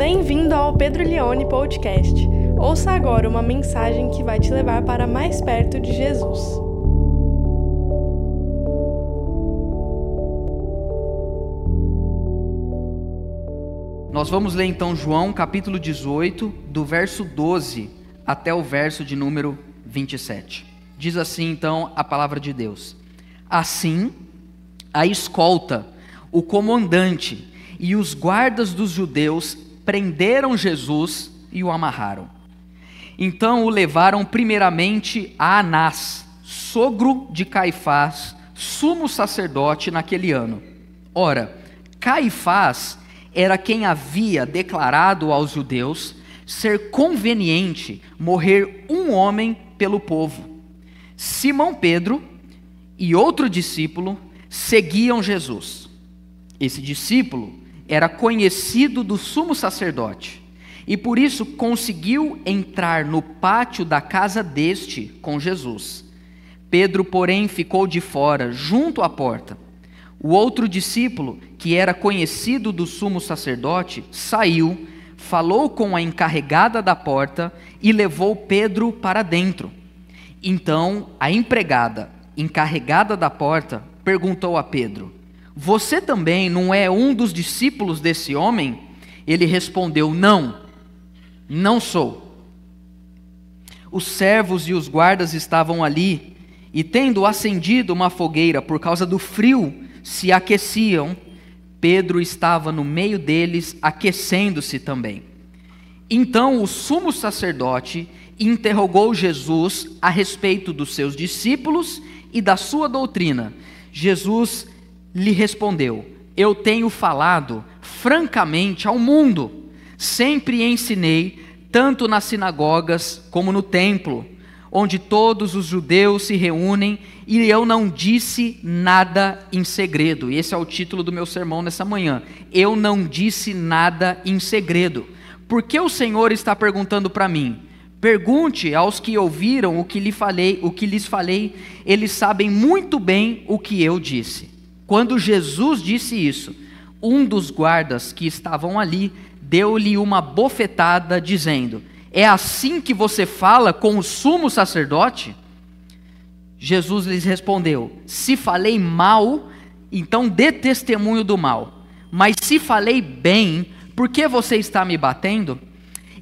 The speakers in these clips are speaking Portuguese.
Bem-vindo ao Pedro Leone Podcast. Ouça agora uma mensagem que vai te levar para mais perto de Jesus. Nós vamos ler então João capítulo 18, do verso 12 até o verso de número 27. Diz assim então a palavra de Deus: Assim, a escolta, o comandante e os guardas dos judeus prenderam Jesus e o amarraram. Então o levaram primeiramente a Anás, sogro de Caifás, sumo sacerdote naquele ano. Ora, Caifás era quem havia declarado aos judeus ser conveniente morrer um homem pelo povo. Simão Pedro e outro discípulo seguiam Jesus. Esse discípulo era conhecido do sumo sacerdote e por isso conseguiu entrar no pátio da casa deste com Jesus. Pedro, porém, ficou de fora, junto à porta. O outro discípulo, que era conhecido do sumo sacerdote, saiu, falou com a encarregada da porta e levou Pedro para dentro. Então a empregada, encarregada da porta, perguntou a Pedro: Você também não é um dos discípulos desse homem? Ele respondeu: Não, não sou. Os servos e os guardas estavam ali, e tendo acendido uma fogueira por causa do frio, se aqueciam. Pedro estava no meio deles, aquecendo-se também. Então o sumo sacerdote interrogou Jesus a respeito dos seus discípulos e da sua doutrina. Jesus lhe respondeu: Eu tenho falado francamente ao mundo, sempre ensinei, tanto nas sinagogas como no templo, onde todos os judeus se reúnem, e eu não disse nada em segredo. E esse é o título do meu sermão nessa manhã. Eu não disse nada em segredo. Por que o Senhor está perguntando para mim? Pergunte aos que ouviram o que lhe falei, o que lhes falei, eles sabem muito bem o que eu disse. Quando Jesus disse isso, um dos guardas que estavam ali deu-lhe uma bofetada, dizendo: É assim que você fala com o sumo sacerdote? Jesus lhes respondeu: Se falei mal, então dê testemunho do mal. Mas se falei bem, por que você está me batendo?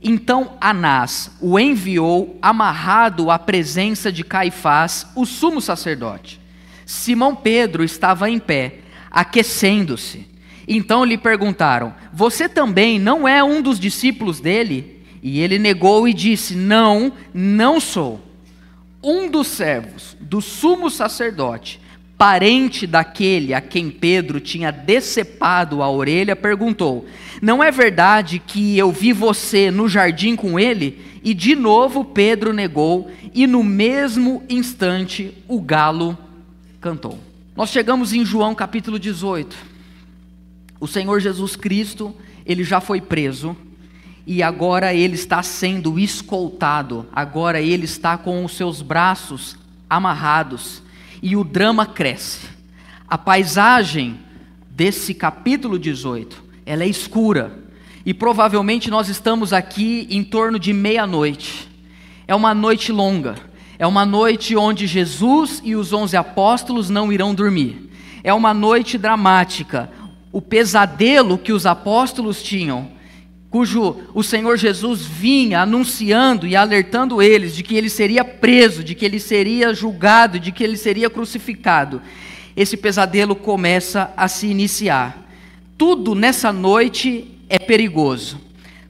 Então Anás o enviou amarrado à presença de Caifás, o sumo sacerdote. Simão Pedro estava em pé, aquecendo-se. Então lhe perguntaram: Você também não é um dos discípulos dele? E ele negou e disse: Não, não sou. Um dos servos do sumo sacerdote, parente daquele a quem Pedro tinha decepado a orelha, perguntou: Não é verdade que eu vi você no jardim com ele? E de novo Pedro negou, e no mesmo instante o galo cantou. Nós chegamos em João capítulo 18. O Senhor Jesus Cristo, ele já foi preso, e agora ele está sendo escoltado, agora ele está com os seus braços amarrados e o drama cresce. A paisagem desse capítulo 18, ela é escura. E provavelmente nós estamos aqui em torno de meia-noite. É uma noite longa. É uma noite onde Jesus e os onze apóstolos não irão dormir. É uma noite dramática. O pesadelo que os apóstolos tinham cujo o Senhor Jesus vinha anunciando e alertando eles de que ele seria preso, de que ele seria julgado, de que ele seria crucificado. Esse pesadelo começa a se iniciar. Tudo nessa noite é perigoso.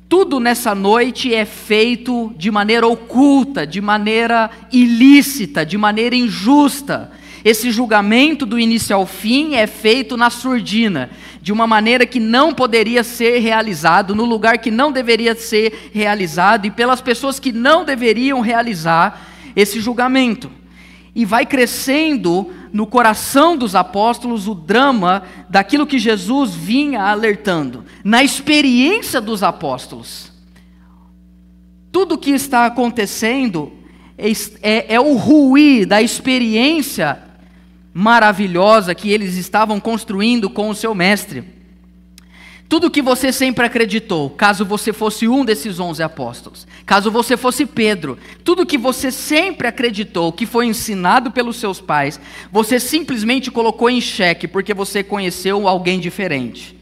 Tudo nessa noite é feito de maneira oculta, de maneira ilícita, de maneira injusta. Esse julgamento do início ao fim é feito na surdina, de uma maneira que não poderia ser realizado, no lugar que não deveria ser realizado e pelas pessoas que não deveriam realizar esse julgamento. E vai crescendo no coração dos apóstolos o drama daquilo que Jesus vinha alertando, na experiência dos apóstolos. Tudo o que está acontecendo é, é, é o ruir da experiência maravilhosa que eles estavam construindo com o seu mestre. Tudo que você sempre acreditou, caso você fosse um desses onze apóstolos, caso você fosse Pedro, tudo que você sempre acreditou, que foi ensinado pelos seus pais, você simplesmente colocou em xeque porque você conheceu alguém diferente.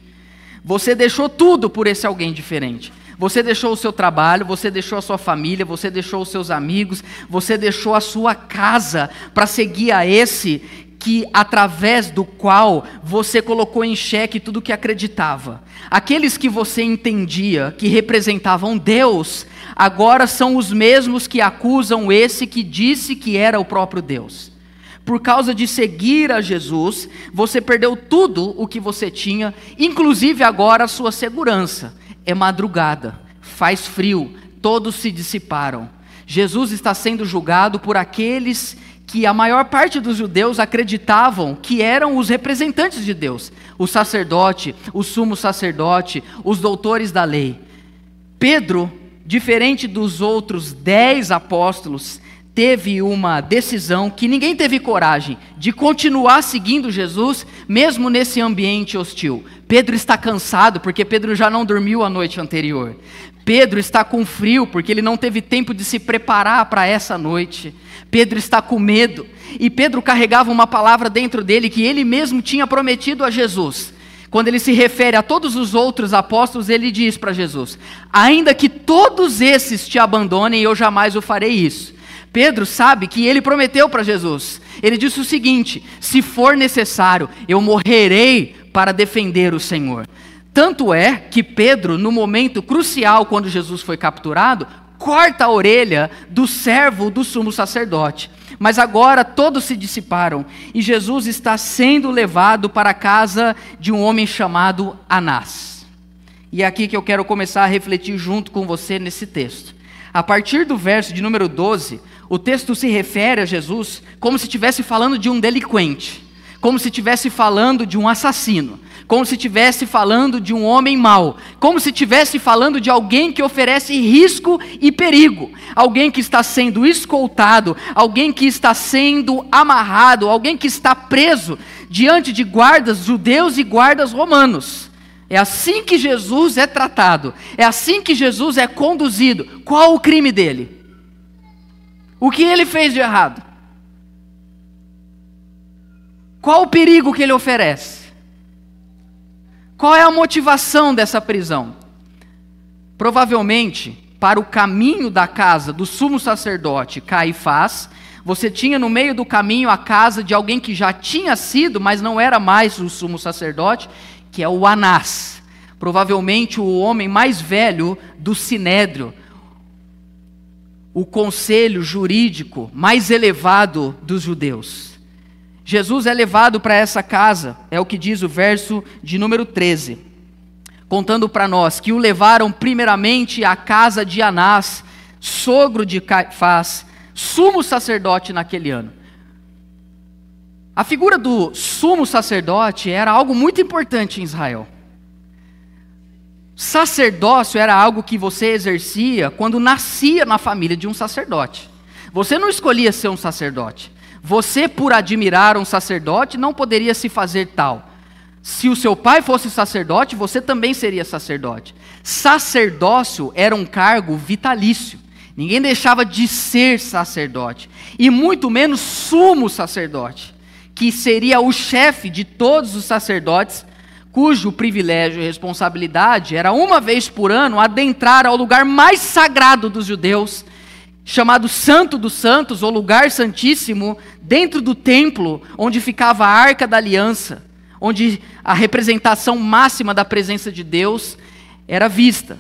Você deixou tudo por esse alguém diferente. Você deixou o seu trabalho, você deixou a sua família, você deixou os seus amigos, você deixou a sua casa para seguir a esse que através do qual você colocou em xeque tudo que acreditava. Aqueles que você entendia que representavam Deus, agora são os mesmos que acusam esse que disse que era o próprio Deus. Por causa de seguir a Jesus, você perdeu tudo o que você tinha, inclusive agora a sua segurança. É madrugada, faz frio, todos se dissiparam. Jesus está sendo julgado por aqueles que a maior parte dos judeus acreditavam que eram os representantes de Deus, o sacerdote, o sumo sacerdote, os doutores da lei. Pedro, diferente dos outros dez apóstolos, teve uma decisão que ninguém teve coragem de continuar seguindo Jesus, mesmo nesse ambiente hostil. Pedro está cansado porque Pedro já não dormiu a noite anterior. Pedro está com frio porque ele não teve tempo de se preparar para essa noite. Pedro está com medo. E Pedro carregava uma palavra dentro dele que ele mesmo tinha prometido a Jesus. Quando ele se refere a todos os outros apóstolos, ele diz para Jesus: Ainda que todos esses te abandonem, eu jamais o farei isso. Pedro sabe que ele prometeu para Jesus. Ele disse o seguinte: se for necessário, eu morrerei para defender o Senhor. Tanto é que Pedro, no momento crucial, quando Jesus foi capturado, corta a orelha do servo do sumo sacerdote. Mas agora todos se dissiparam e Jesus está sendo levado para a casa de um homem chamado Anás. E é aqui que eu quero começar a refletir junto com você nesse texto. A partir do verso de número 12, o texto se refere a Jesus como se estivesse falando de um delinquente, como se estivesse falando de um assassino, como se estivesse falando de um homem mau, como se estivesse falando de alguém que oferece risco e perigo, alguém que está sendo escoltado, alguém que está sendo amarrado, alguém que está preso diante de guardas judeus e guardas romanos. É assim que Jesus é tratado, é assim que Jesus é conduzido. Qual o crime dele? O que ele fez de errado? Qual o perigo que ele oferece? Qual é a motivação dessa prisão? Provavelmente, para o caminho da casa do sumo sacerdote Caifás, você tinha no meio do caminho a casa de alguém que já tinha sido, mas não era mais o sumo sacerdote, que é o Anás. Provavelmente o homem mais velho do sinédrio, o conselho jurídico mais elevado dos judeus. Jesus é levado para essa casa, é o que diz o verso de número 13, contando para nós que o levaram primeiramente à casa de Anás, sogro de Caifás, sumo sacerdote naquele ano. A figura do sumo sacerdote era algo muito importante em Israel. Sacerdócio era algo que você exercia quando nascia na família de um sacerdote. Você não escolhia ser um sacerdote. Você, por admirar um sacerdote, não poderia se fazer tal. Se o seu pai fosse sacerdote, você também seria sacerdote. Sacerdócio era um cargo vitalício. Ninguém deixava de ser sacerdote. E muito menos sumo sacerdote, que seria o chefe de todos os sacerdotes cujo privilégio e responsabilidade era uma vez por ano adentrar ao lugar mais sagrado dos judeus, chamado Santo dos Santos, ou Lugar Santíssimo, dentro do templo onde ficava a Arca da Aliança, onde a representação máxima da presença de Deus era vista.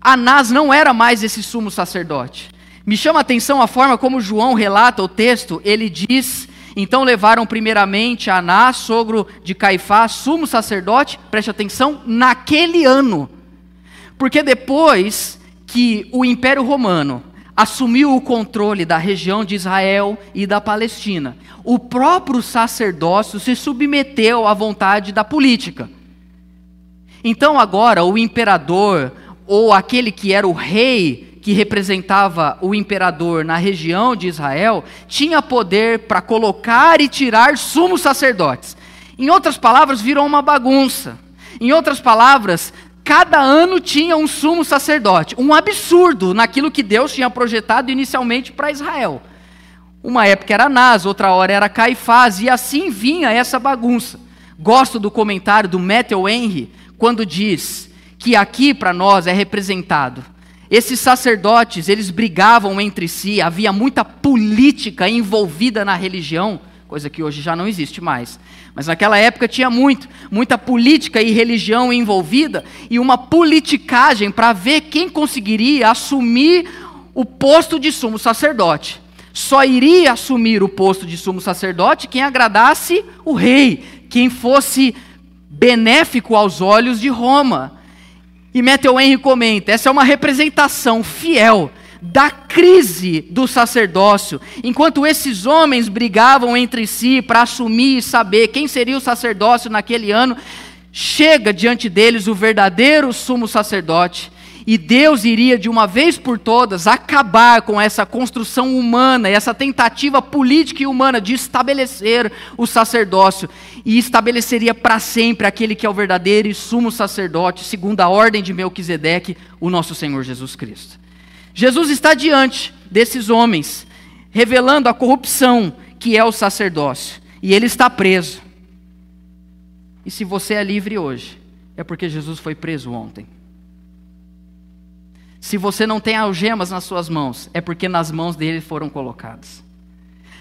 Anás não era mais esse sumo sacerdote. Me chama a atenção a forma como João relata o texto, ele diz então levaram primeiramente Anás, sogro de Caifás, sumo sacerdote, preste atenção, naquele ano. Porque depois que o Império Romano assumiu o controle da região de Israel e da Palestina, o próprio sacerdócio se submeteu à vontade da política. Então agora o imperador ou aquele que era o rei que representava o imperador na região de Israel, tinha poder para colocar e tirar sumos sacerdotes. Em outras palavras, virou uma bagunça. Em outras palavras, cada ano tinha um sumo sacerdote. Um absurdo naquilo que Deus tinha projetado inicialmente para Israel. Uma época era Anás, outra hora era Caifás, e assim vinha essa bagunça. Gosto do comentário do Matthew Henry, quando diz que aqui para nós é representado. Esses sacerdotes, eles brigavam entre si, havia muita política envolvida na religião, coisa que hoje já não existe mais. Mas naquela época tinha muito, muita política e religião envolvida e uma politicagem para ver quem conseguiria assumir o posto de sumo sacerdote. Só iria assumir o posto de sumo sacerdote quem agradasse o rei, quem fosse benéfico aos olhos de Roma. E Matthew Henry comenta: essa é uma representação fiel da crise do sacerdócio, enquanto esses homens brigavam entre si para assumir e saber quem seria o sacerdócio naquele ano, chega diante deles o verdadeiro sumo sacerdote, e Deus iria de uma vez por todas acabar com essa construção humana, essa tentativa política e humana de estabelecer o sacerdócio, e estabeleceria para sempre aquele que é o verdadeiro e sumo sacerdote, segundo a ordem de Melquisedeque, o nosso Senhor Jesus Cristo. Jesus está diante desses homens, revelando a corrupção que é o sacerdócio, e ele está preso. E se você é livre hoje, é porque Jesus foi preso ontem. Se você não tem algemas nas suas mãos, é porque nas mãos dele foram colocadas.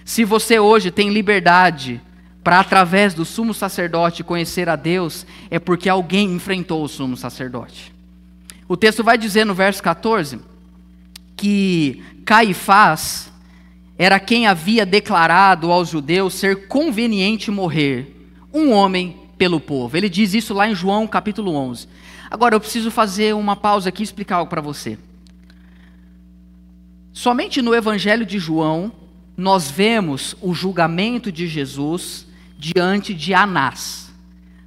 Se você hoje tem liberdade para, através do sumo sacerdote, conhecer a Deus, é porque alguém enfrentou o sumo sacerdote. O texto vai dizer no verso 14 que Caifás era quem havia declarado aos judeus ser conveniente morrer, um homem pelo povo. Ele diz isso lá em João capítulo 11. Agora eu preciso fazer uma pausa aqui e explicar algo para você. Somente no Evangelho de João nós vemos o julgamento de Jesus diante de Anás.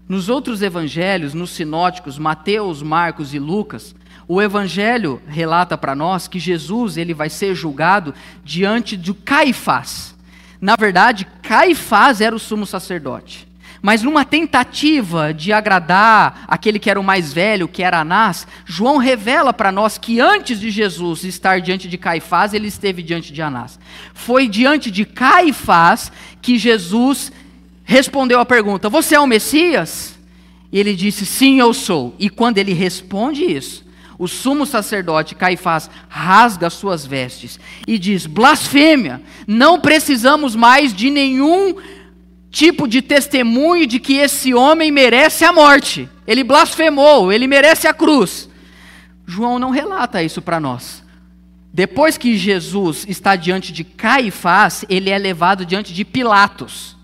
Nos outros evangelhos, nos sinóticos, Mateus, Marcos e Lucas, o evangelho relata para nós que Jesus ele vai ser julgado diante de Caifás. Na verdade, Caifás era o sumo sacerdote. Mas numa tentativa de agradar aquele que era o mais velho, que era Anás, João revela para nós que antes de Jesus estar diante de Caifás, ele esteve diante de Anás. Foi diante de Caifás que Jesus respondeu a pergunta: Você é o Messias? E ele disse: Sim, eu sou. E quando ele responde isso, o sumo sacerdote Caifás rasga suas vestes e diz: blasfêmia, não precisamos mais de nenhum tipo de testemunho de que esse homem merece a morte. Ele blasfemou, ele merece a cruz. João não relata isso para nós. Depois que Jesus está diante de Caifás, ele é levado diante de Pilatos,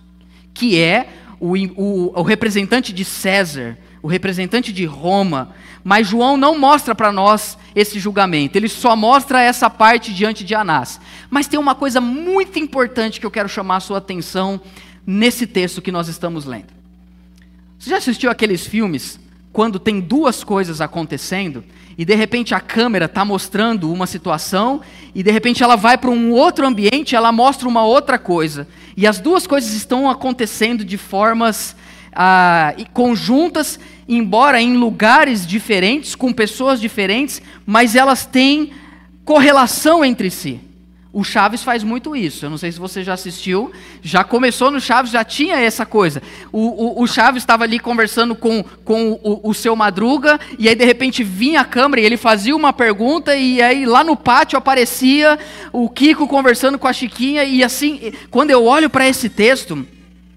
que é o, o, o representante de César, o representante de Roma, mas João não mostra para nós esse julgamento, ele só mostra essa parte diante de Anás. Mas tem uma coisa muito importante que eu quero chamar a sua atenção nesse texto que nós estamos lendo. Você já assistiu aqueles filmes quando tem duas coisas acontecendo e de repente a câmera está mostrando uma situação e de repente ela vai para um outro ambiente, ela mostra uma outra coisa e as duas coisas estão acontecendo de formas ah, conjuntas embora em lugares diferentes, com pessoas diferentes, mas elas têm correlação entre si. O Chaves faz muito isso. Eu não sei se você já assistiu. Já começou no Chaves, já tinha essa coisa. O, o, o Chaves estava ali conversando com, com o, o, seu Madruga, e aí de repente vinha a câmera e ele fazia uma pergunta, e aí lá no pátio aparecia o Kiko conversando com a Chiquinha, e assim, quando eu olho para esse texto,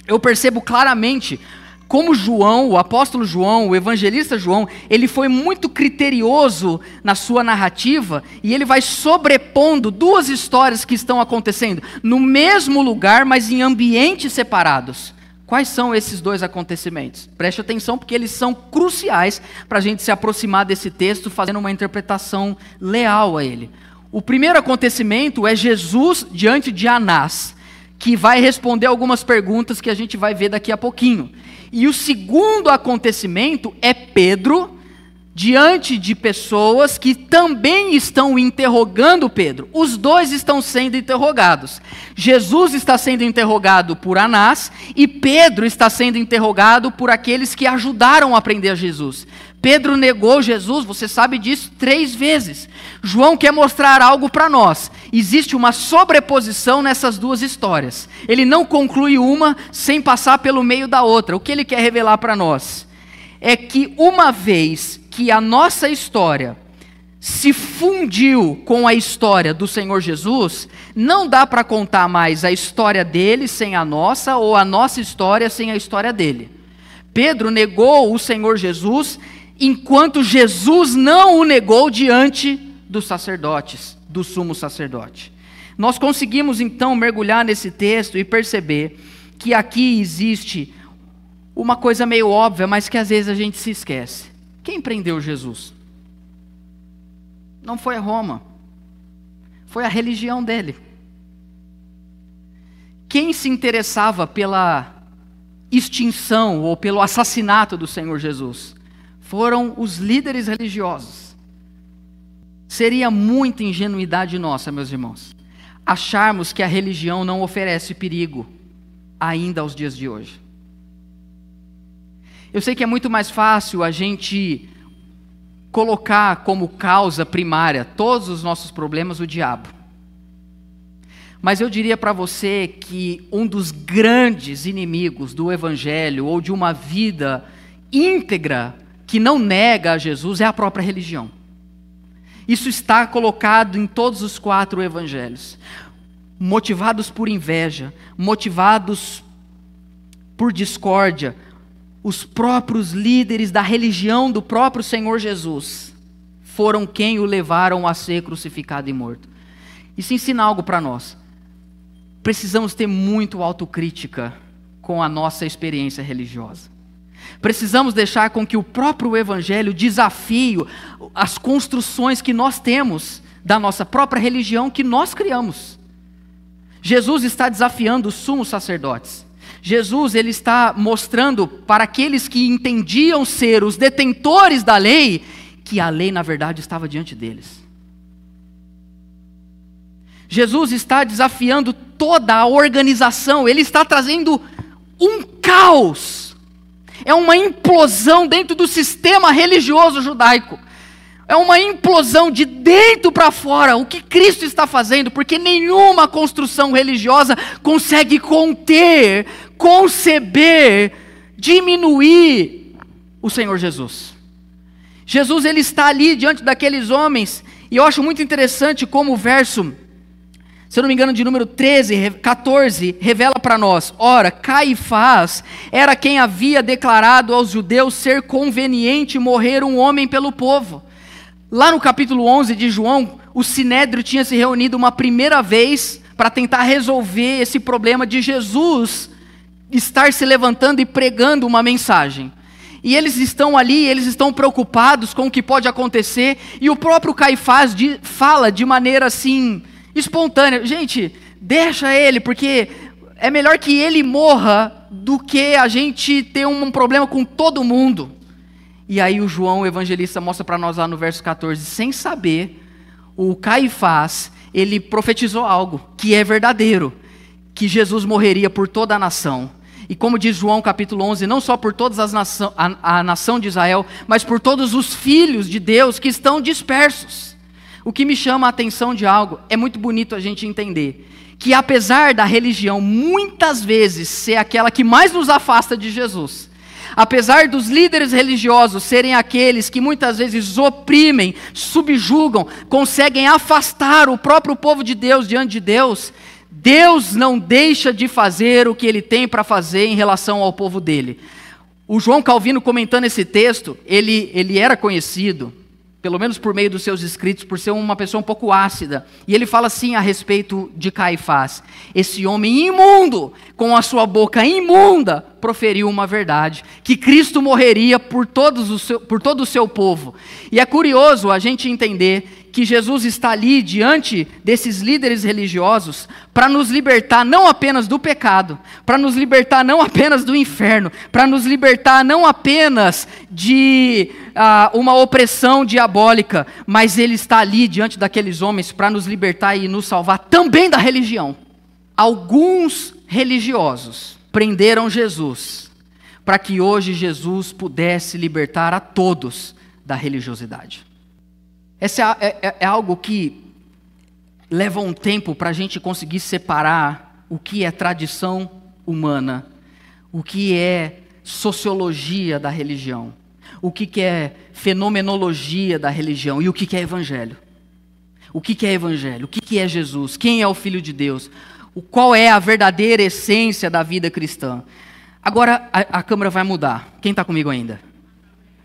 eu percebo claramente como João, o apóstolo João, o evangelista João, ele foi muito criterioso na sua narrativa e ele vai sobrepondo duas histórias que estão acontecendo no mesmo lugar, mas em ambientes separados. Quais são esses dois acontecimentos? Preste atenção, porque eles são cruciais para a gente se aproximar desse texto, fazendo uma interpretação leal a ele. O primeiro acontecimento é Jesus diante de Anás, que vai responder algumas perguntas que a gente vai ver daqui a pouquinho. E o segundo acontecimento é Pedro diante de pessoas que também estão interrogando Pedro. Os dois estão sendo interrogados. Jesus está sendo interrogado por Anás e Pedro está sendo interrogado por aqueles que ajudaram a prender Jesus. Pedro negou Jesus, você sabe disso, três vezes. João quer mostrar algo para nós. Existe uma sobreposição nessas duas histórias. Ele não conclui uma sem passar pelo meio da outra. O que ele quer revelar para nós? É que uma vez que a nossa história se fundiu com a história do Senhor Jesus, não dá para contar mais a história dele sem a nossa, ou a nossa história sem a história dele. Pedro negou o Senhor Jesus, enquanto Jesus não o negou diante dos sacerdotes, do sumo sacerdote. Nós conseguimos então mergulhar nesse texto e perceber que aqui existe uma coisa meio óbvia, mas que às vezes a gente se esquece. Quem prendeu Jesus? Não foi a Roma, foi a religião dele. Quem se interessava pela extinção ou pelo assassinato do Senhor Jesus? Foram os líderes religiosos. Seria muita ingenuidade nossa, meus irmãos, acharmos que a religião não oferece perigo ainda aos dias de hoje. Eu sei que é muito mais fácil a gente colocar como causa primária todos os nossos problemas o diabo. Mas eu diria para você que um dos grandes inimigos do evangelho ou de uma vida íntegra que não nega a Jesus é a própria religião. Isso está colocado em todos os quatro evangelhos. Motivados por inveja, motivados por discórdia, os próprios líderes da religião do próprio Senhor Jesus foram quem o levaram a ser crucificado e morto. Isso ensina algo para nós. Precisamos ter muito autocrítica com a nossa experiência religiosa. Precisamos deixar com que o próprio Evangelho desafie as construções que nós temos da nossa própria religião que nós criamos. Jesus está desafiando os sumos sacerdotes. Jesus ele está mostrando para aqueles que entendiam ser os detentores da lei que a lei na verdade estava diante deles. Jesus está desafiando toda a organização, ele está trazendo um caos. É uma implosão dentro do sistema religioso judaico. É uma implosão de dentro para fora, o que Cristo está fazendo, porque nenhuma construção religiosa consegue conter, conceber, diminuir o Senhor Jesus. Jesus ele está ali diante daqueles homens, e eu acho muito interessante como o verso, se eu não me engano, de número 13, 14, revela para nós: ora, Caifás era quem havia declarado aos judeus ser conveniente morrer um homem pelo povo. Lá no capítulo 11 de João, o Sinédrio tinha se reunido uma primeira vez para tentar resolver esse problema de Jesus estar se levantando e pregando uma mensagem. E eles estão ali, eles estão preocupados com o que pode acontecer, e o próprio Caifás de, fala de maneira assim, espontânea: gente, deixa ele, porque é melhor que ele morra do que a gente ter um problema com todo mundo. E aí o João, o evangelista, mostra para nós lá no verso 14, sem saber, o Caifás, ele profetizou algo que é verdadeiro, que Jesus morreria por toda a nação. E como diz João capítulo 11, não só por toda a, a nação de Israel, mas por todos os filhos de Deus que estão dispersos. O que me chama a atenção de algo, é muito bonito a gente entender, que apesar da religião muitas vezes ser aquela que mais nos afasta de Jesus, Apesar dos líderes religiosos serem aqueles que muitas vezes oprimem, subjugam, conseguem afastar o próprio povo de Deus diante de Deus, Deus não deixa de fazer o que ele tem para fazer em relação ao povo dele. O João Calvino comentando esse texto, ele, ele era conhecido pelo menos por meio dos seus escritos, por ser uma pessoa um pouco ácida. E ele fala assim a respeito de Caifás: esse homem imundo, com a sua boca imunda, proferiu uma verdade, que Cristo morreria por, todos o seu, por todo o seu povo. E é curioso a gente entender que Jesus está ali diante desses líderes religiosos para nos libertar não apenas do pecado, para nos libertar não apenas do inferno, para nos libertar não apenas de uh, uma opressão diabólica, mas Ele está ali diante daqueles homens para nos libertar e nos salvar também da religião. Alguns religiosos prenderam Jesus para que hoje Jesus pudesse libertar a todos da religiosidade. Esse é, é, é algo que leva um tempo para a gente conseguir separar o que é tradição humana, o que é sociologia da religião, o que é fenomenologia da religião e o que é evangelho. O que é evangelho? O que é Jesus? Quem é o Filho de Deus? O qual é a verdadeira essência da vida cristã? Agora a, a câmera vai mudar. Quem está comigo ainda?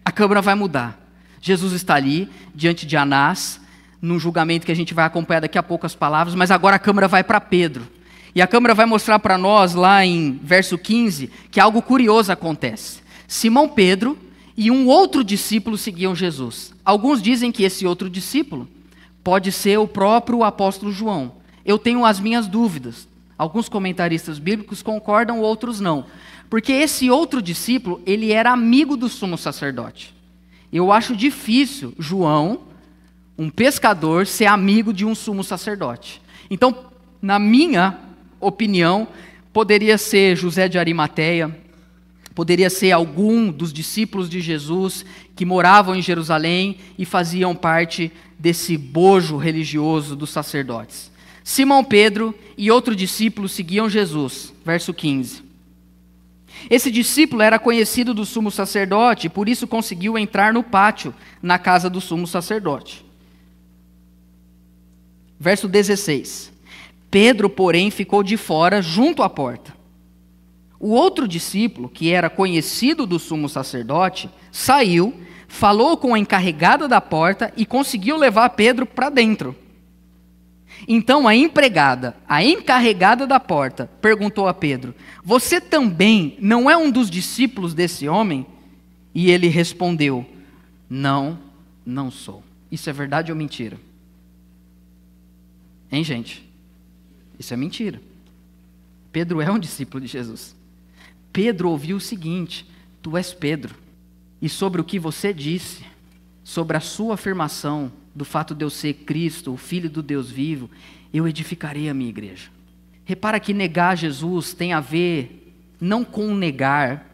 A câmera vai mudar. Jesus está ali, diante de Anás, num julgamento que a gente vai acompanhar daqui a pouco as palavras, mas agora a câmera vai para Pedro. E a câmera vai mostrar para nós, lá em verso 15, que algo curioso acontece. Simão Pedro e um outro discípulo seguiam Jesus. Alguns dizem que esse outro discípulo pode ser o próprio apóstolo João. Eu tenho as minhas dúvidas. Alguns comentaristas bíblicos concordam, outros não. Porque esse outro discípulo, ele era amigo do sumo sacerdote. Eu acho difícil João, um pescador, ser amigo de um sumo sacerdote. Então, na minha opinião, poderia ser José de Arimateia, poderia ser algum dos discípulos de Jesus que moravam em Jerusalém e faziam parte desse bojo religioso dos sacerdotes. Simão Pedro e outro discípulo seguiam Jesus. Verso 15. Esse discípulo era conhecido do sumo sacerdote por isso conseguiu entrar no pátio, na casa do sumo sacerdote. Verso 16. Pedro, porém, ficou de fora, junto à porta. O outro discípulo, que era conhecido do sumo sacerdote, saiu, falou com a encarregada da porta e conseguiu levar Pedro para dentro. Então a empregada, a encarregada da porta, perguntou a Pedro: Você também não é um dos discípulos desse homem? E ele respondeu: Não, não sou. Isso é verdade ou mentira? Hein, gente? Isso é mentira. Pedro é um discípulo de Jesus. Pedro ouviu o seguinte: Tu és Pedro, e sobre o que você disse, sobre a sua afirmação, do fato de eu ser Cristo, o Filho do Deus vivo, eu edificarei a minha igreja. Repara que negar Jesus tem a ver não com negar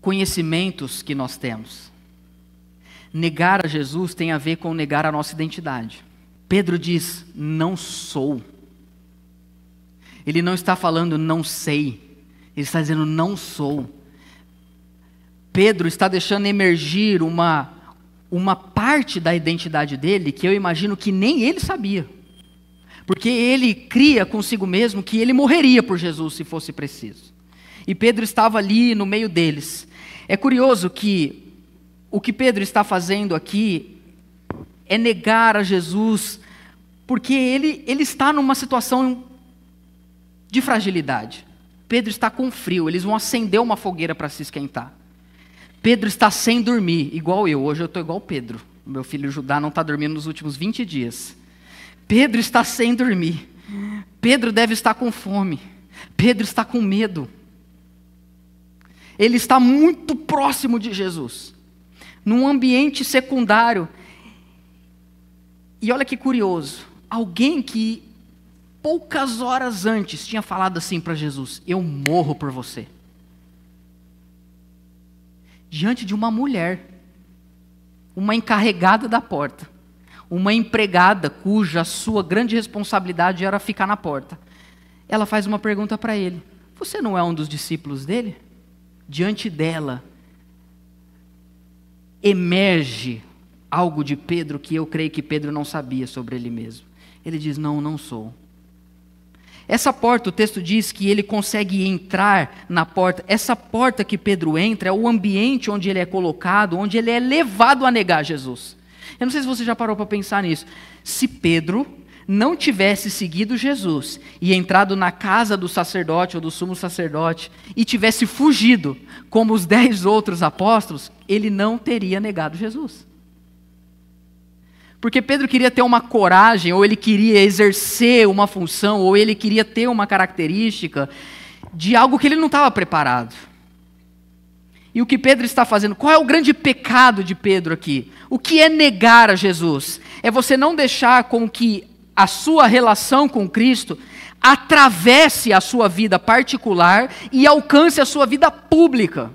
conhecimentos que nós temos. Negar a Jesus tem a ver com negar a nossa identidade. Pedro diz: Não sou. Ele não está falando não sei. Ele está dizendo não sou. Pedro está deixando emergir uma uma parte da identidade dele que eu imagino que nem ele sabia. Porque ele cria consigo mesmo que ele morreria por Jesus se fosse preciso. E Pedro estava ali no meio deles. É curioso que o que Pedro está fazendo aqui é negar a Jesus, porque ele, ele está numa situação de fragilidade. Pedro está com frio, eles vão acender uma fogueira para se esquentar. Pedro está sem dormir, igual eu. Hoje eu estou igual Pedro. Meu filho Judá não está dormindo nos últimos 20 dias. Pedro está sem dormir. Pedro deve estar com fome. Pedro está com medo. Ele está muito próximo de Jesus, num ambiente secundário. E olha que curioso: alguém que poucas horas antes tinha falado assim para Jesus: Eu morro por você diante de uma mulher, uma encarregada da porta, uma empregada cuja sua grande responsabilidade era ficar na porta. Ela faz uma pergunta para ele: Você não é um dos discípulos dele? Diante dela, emerge algo de Pedro que eu creio que Pedro não sabia sobre ele mesmo. Ele diz: Não, não sou. Essa porta, o texto diz que ele consegue entrar na porta. Essa porta que Pedro entra é o ambiente onde ele é colocado, onde ele é levado a negar Jesus. Eu não sei se você já parou para pensar nisso. Se Pedro não tivesse seguido Jesus e entrado na casa do sacerdote ou do sumo sacerdote e tivesse fugido, como os dez outros apóstolos, ele não teria negado Jesus. Porque Pedro queria ter uma coragem, ou ele queria exercer uma função, ou ele queria ter uma característica de algo que ele não estava preparado. E o que Pedro está fazendo? Qual é o grande pecado de Pedro aqui? O que é negar a Jesus? É você não deixar com que a sua relação com Cristo atravesse a sua vida particular e alcance a sua vida pública.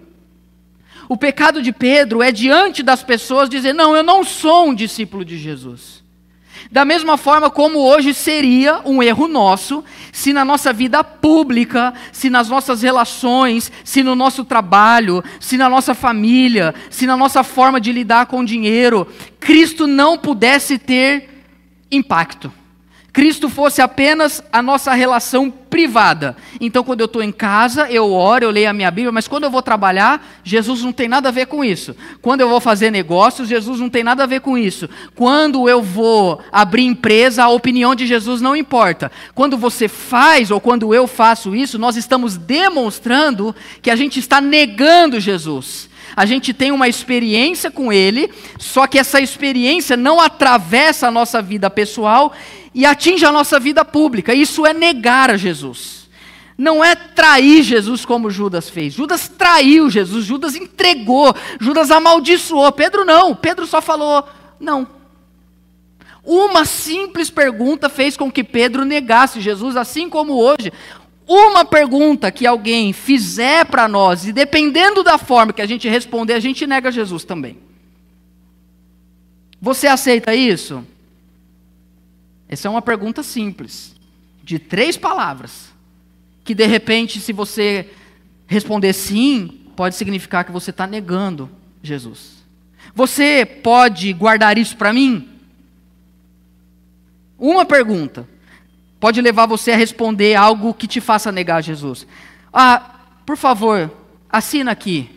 O pecado de Pedro é diante das pessoas dizer: Não, eu não sou um discípulo de Jesus. Da mesma forma como hoje seria um erro nosso se na nossa vida pública, se nas nossas relações, se no nosso trabalho, se na nossa família, se na nossa forma de lidar com dinheiro, Cristo não pudesse ter impacto. Cristo fosse apenas a nossa relação privada. Então, quando eu estou em casa, eu oro, eu leio a minha Bíblia, mas quando eu vou trabalhar, Jesus não tem nada a ver com isso. Quando eu vou fazer negócios, Jesus não tem nada a ver com isso. Quando eu vou abrir empresa, a opinião de Jesus não importa. Quando você faz ou quando eu faço isso, nós estamos demonstrando que a gente está negando Jesus a gente tem uma experiência com Ele, só que essa experiência não atravessa a nossa vida pessoal e atinge a nossa vida pública. Isso é negar a Jesus. Não é trair Jesus como Judas fez. Judas traiu Jesus, Judas entregou, Judas amaldiçoou. Pedro não, Pedro só falou não. Uma simples pergunta fez com que Pedro negasse Jesus, assim como hoje. Uma pergunta que alguém fizer para nós, e dependendo da forma que a gente responder, a gente nega Jesus também. Você aceita isso? Essa é uma pergunta simples, de três palavras, que de repente, se você responder sim, pode significar que você está negando Jesus. Você pode guardar isso para mim? Uma pergunta pode levar você a responder algo que te faça negar Jesus. Ah, por favor, assina aqui.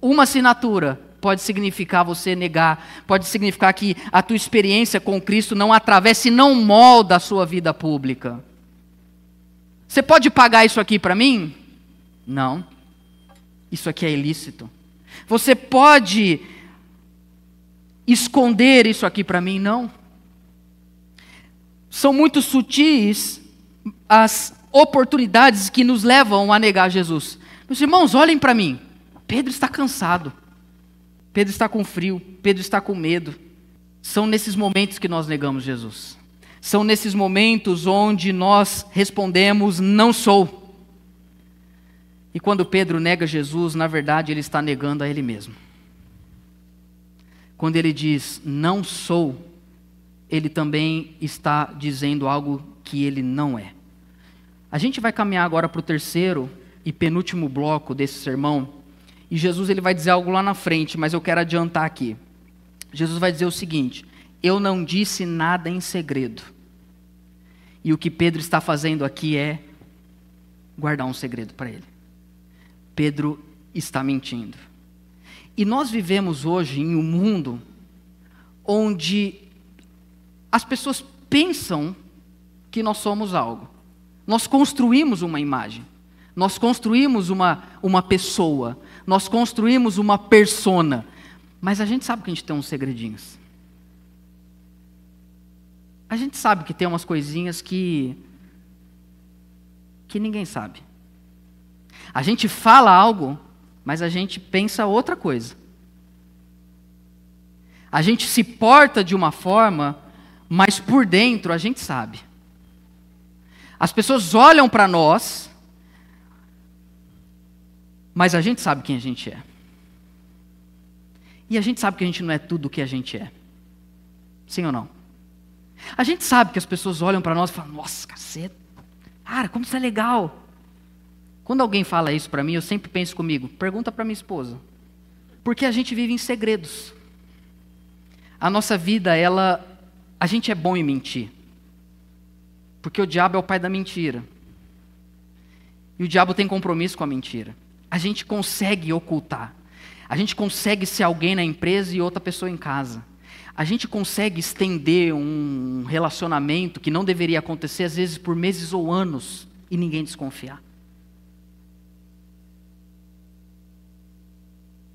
Uma assinatura pode significar você negar, pode significar que a tua experiência com Cristo não atravessa e não molda a sua vida pública. Você pode pagar isso aqui para mim? Não. Isso aqui é ilícito. Você pode esconder isso aqui para mim? Não. São muito sutis as oportunidades que nos levam a negar Jesus. Meus irmãos, olhem para mim. Pedro está cansado. Pedro está com frio, Pedro está com medo. São nesses momentos que nós negamos Jesus. São nesses momentos onde nós respondemos: Não sou. E quando Pedro nega Jesus, na verdade ele está negando a ele mesmo. Quando ele diz não sou, ele também está dizendo algo que ele não é. A gente vai caminhar agora para o terceiro e penúltimo bloco desse sermão, e Jesus ele vai dizer algo lá na frente, mas eu quero adiantar aqui. Jesus vai dizer o seguinte: Eu não disse nada em segredo. E o que Pedro está fazendo aqui é guardar um segredo para ele. Pedro está mentindo. E nós vivemos hoje em um mundo onde as pessoas pensam que nós somos algo. Nós construímos uma imagem. Nós construímos uma, uma pessoa, nós construímos uma persona, mas a gente sabe que a gente tem uns segredinhos. A gente sabe que tem umas coisinhas que que ninguém sabe. A gente fala algo, mas a gente pensa outra coisa. A gente se porta de uma forma, mas por dentro a gente sabe. As pessoas olham para nós mas a gente sabe quem a gente é. E a gente sabe que a gente não é tudo o que a gente é. Sim ou não? A gente sabe que as pessoas olham para nós e falam: Nossa, caceta, cara, como isso é legal. Quando alguém fala isso para mim, eu sempre penso comigo: pergunta para minha esposa. Porque a gente vive em segredos. A nossa vida, ela. A gente é bom em mentir. Porque o diabo é o pai da mentira. E o diabo tem compromisso com a mentira a gente consegue ocultar. A gente consegue ser alguém na empresa e outra pessoa em casa. A gente consegue estender um relacionamento que não deveria acontecer, às vezes por meses ou anos, e ninguém desconfiar.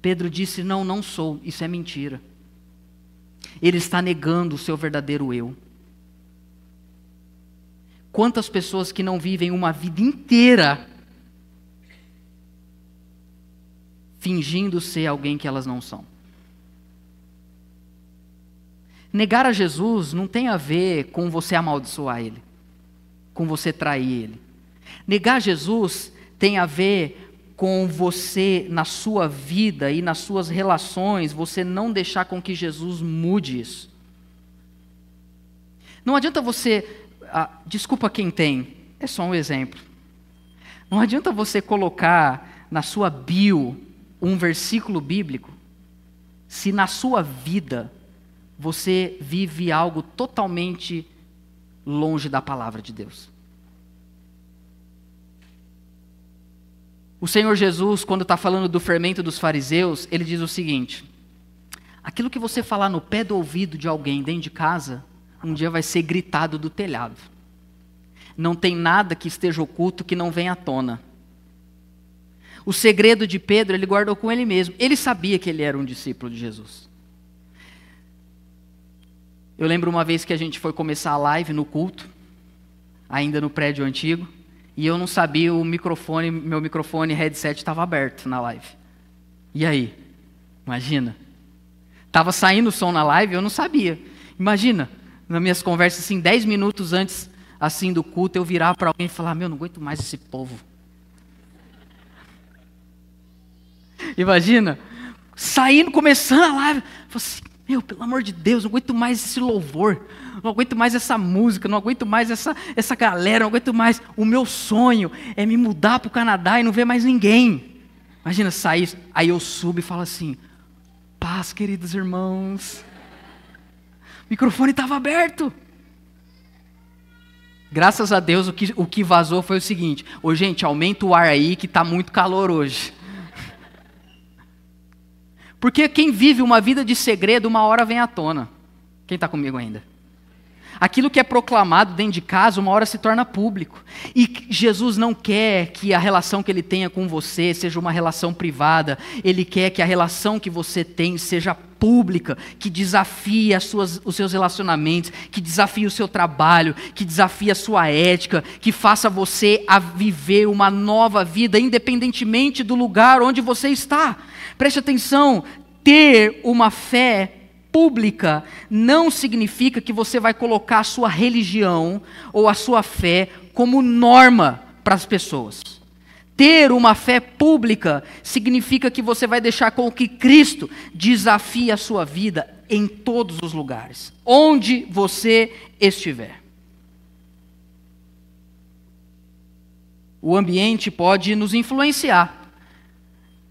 Pedro disse: Não, não sou, isso é mentira. ele está negando o seu verdadeiro eu. Quantas pessoas que não vivem uma vida inteira fingindo ser alguém que elas não são? Negar a Jesus não tem a ver com você amaldiçoar Ele, com você trair Ele. Negar Jesus tem a ver com você na sua vida e nas suas relações, você não deixar com que Jesus mude isso. Não adianta você, ah, desculpa quem tem, é só um exemplo. Não adianta você colocar na sua bio um versículo bíblico, se na sua vida você vive algo totalmente longe da palavra de Deus. O Senhor Jesus, quando está falando do fermento dos fariseus, ele diz o seguinte: aquilo que você falar no pé do ouvido de alguém dentro de casa, um dia vai ser gritado do telhado. Não tem nada que esteja oculto que não venha à tona. O segredo de Pedro ele guardou com ele mesmo. Ele sabia que ele era um discípulo de Jesus. Eu lembro uma vez que a gente foi começar a live no culto, ainda no prédio antigo. E eu não sabia, o microfone, meu microfone headset estava aberto na live. E aí? Imagina. Tava saindo o som na live, eu não sabia. Imagina, nas minhas conversas assim, 10 minutos antes assim do culto, eu virar para alguém e falar: "Meu, não aguento mais esse povo". Imagina, saindo, começando a live, assim, meu, pelo amor de Deus, não aguento mais esse louvor não aguento mais essa música, não aguento mais essa, essa galera, não aguento mais. O meu sonho é me mudar para o Canadá e não ver mais ninguém. Imagina sair, aí eu subo e falo assim: paz, queridos irmãos. O microfone estava aberto. Graças a Deus, o que, o que vazou foi o seguinte: Ô gente, aumenta o ar aí que está muito calor hoje. Porque quem vive uma vida de segredo, uma hora vem à tona. Quem está comigo ainda? Aquilo que é proclamado dentro de casa, uma hora se torna público. E Jesus não quer que a relação que ele tenha com você seja uma relação privada. Ele quer que a relação que você tem seja pública, que desafie as suas, os seus relacionamentos, que desafie o seu trabalho, que desafie a sua ética, que faça você a viver uma nova vida, independentemente do lugar onde você está. Preste atenção, ter uma fé pública não significa que você vai colocar a sua religião ou a sua fé como norma para as pessoas. Ter uma fé pública significa que você vai deixar com que Cristo desafie a sua vida em todos os lugares, onde você estiver. O ambiente pode nos influenciar.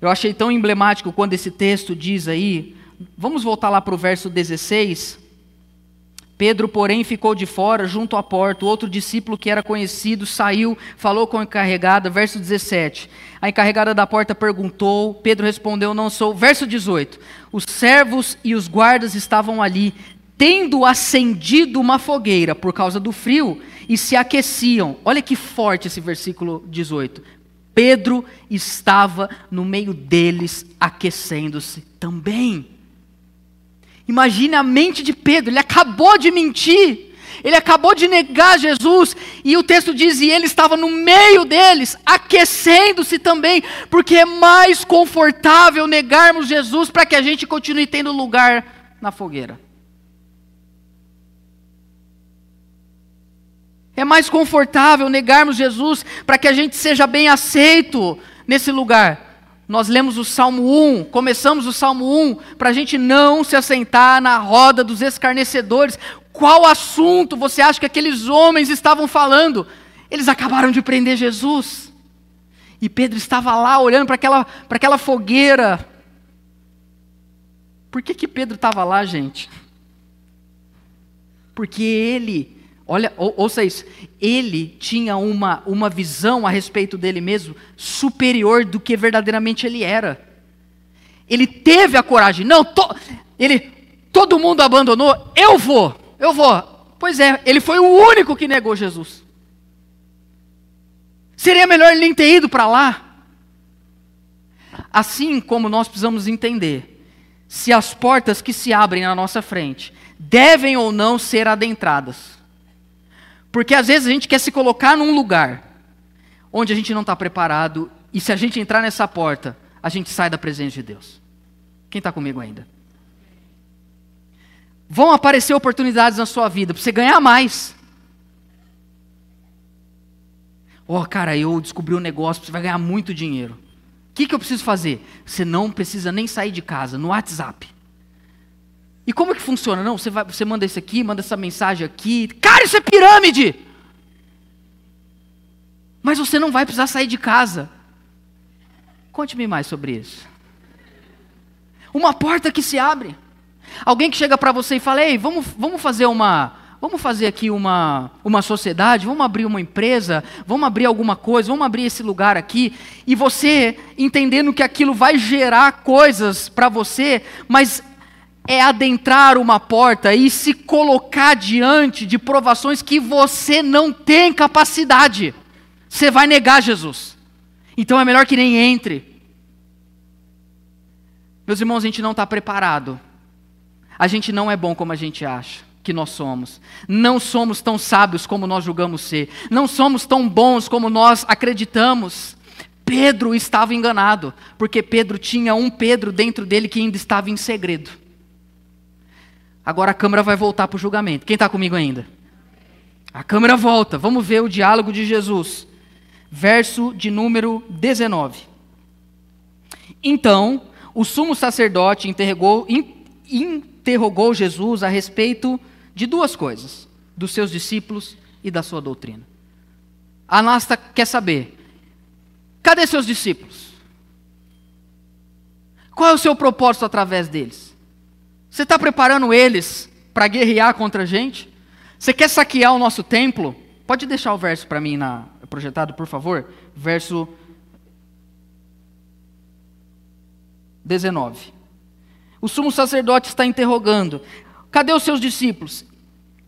Eu achei tão emblemático quando esse texto diz aí, Vamos voltar lá para o verso 16. Pedro, porém, ficou de fora, junto à porta. O outro discípulo que era conhecido saiu, falou com a encarregada. Verso 17. A encarregada da porta perguntou. Pedro respondeu: Não sou. Verso 18. Os servos e os guardas estavam ali, tendo acendido uma fogueira por causa do frio, e se aqueciam. Olha que forte esse versículo 18. Pedro estava no meio deles, aquecendo-se também. Imagine a mente de Pedro, ele acabou de mentir, ele acabou de negar Jesus, e o texto diz: e ele estava no meio deles, aquecendo-se também, porque é mais confortável negarmos Jesus para que a gente continue tendo lugar na fogueira. É mais confortável negarmos Jesus para que a gente seja bem aceito nesse lugar. Nós lemos o Salmo 1, começamos o Salmo 1, para a gente não se assentar na roda dos escarnecedores. Qual assunto você acha que aqueles homens estavam falando? Eles acabaram de prender Jesus. E Pedro estava lá olhando para aquela, para aquela fogueira. Por que, que Pedro estava lá, gente? Porque ele Olha, ou, ouça isso. Ele tinha uma, uma visão a respeito dele mesmo superior do que verdadeiramente ele era. Ele teve a coragem. Não, to, ele, todo mundo abandonou. Eu vou, eu vou. Pois é, ele foi o único que negou Jesus. Seria melhor ele nem ter ido para lá. Assim como nós precisamos entender se as portas que se abrem na nossa frente devem ou não ser adentradas. Porque às vezes a gente quer se colocar num lugar onde a gente não está preparado, e se a gente entrar nessa porta, a gente sai da presença de Deus. Quem está comigo ainda? Vão aparecer oportunidades na sua vida para você ganhar mais. Ó, oh, cara, eu descobri um negócio, você vai ganhar muito dinheiro. O que, que eu preciso fazer? Você não precisa nem sair de casa, no WhatsApp. E como que funciona? Não, você, vai, você manda isso aqui, manda essa mensagem aqui. Cara, isso é pirâmide! Mas você não vai precisar sair de casa. Conte-me mais sobre isso. Uma porta que se abre. Alguém que chega para você e fala: Ei, vamos, vamos fazer uma, Vamos fazer aqui uma, uma sociedade, vamos abrir uma empresa, vamos abrir alguma coisa, vamos abrir esse lugar aqui. E você entendendo que aquilo vai gerar coisas para você, mas é adentrar uma porta e se colocar diante de provações que você não tem capacidade. Você vai negar Jesus. Então é melhor que nem entre. Meus irmãos, a gente não está preparado. A gente não é bom como a gente acha que nós somos. Não somos tão sábios como nós julgamos ser. Não somos tão bons como nós acreditamos. Pedro estava enganado, porque Pedro tinha um Pedro dentro dele que ainda estava em segredo. Agora a câmera vai voltar para o julgamento. Quem está comigo ainda? A câmera volta. Vamos ver o diálogo de Jesus. Verso de número 19. Então, o sumo sacerdote interrogou, interrogou Jesus a respeito de duas coisas: dos seus discípulos e da sua doutrina. Anasta quer saber: cadê seus discípulos? Qual é o seu propósito através deles? Você está preparando eles para guerrear contra a gente? Você quer saquear o nosso templo? Pode deixar o verso para mim na, projetado, por favor? Verso 19. O sumo sacerdote está interrogando: Cadê os seus discípulos?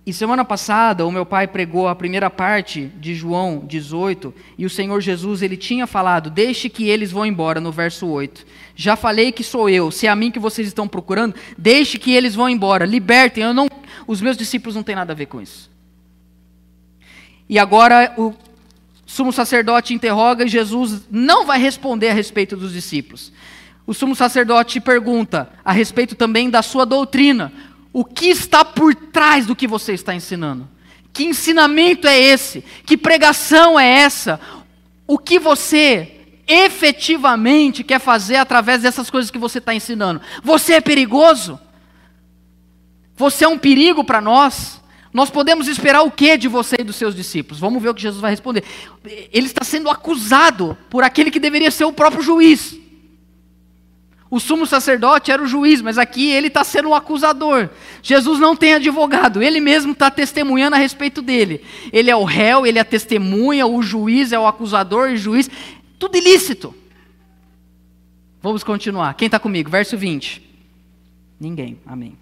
E semana passada, o meu pai pregou a primeira parte de João 18, e o Senhor Jesus, ele tinha falado: "Deixe que eles vão embora", no verso 8. Já falei que sou eu, se é a mim que vocês estão procurando, deixe que eles vão embora, libertem, eu não os meus discípulos não têm nada a ver com isso. E agora o sumo sacerdote interroga e Jesus não vai responder a respeito dos discípulos. O sumo sacerdote pergunta a respeito também da sua doutrina, o que está por trás do que você está ensinando. Que ensinamento é esse? Que pregação é essa? O que você efetivamente quer fazer através dessas coisas que você está ensinando? Você é perigoso? Você é um perigo para nós? Nós podemos esperar o que de você e dos seus discípulos? Vamos ver o que Jesus vai responder. Ele está sendo acusado por aquele que deveria ser o próprio juiz. O sumo sacerdote era o juiz, mas aqui ele está sendo o acusador. Jesus não tem advogado, ele mesmo está testemunhando a respeito dele. Ele é o réu, ele é a testemunha, o juiz é o acusador e juiz. Tudo ilícito. Vamos continuar. Quem está comigo? Verso 20. Ninguém. Amém.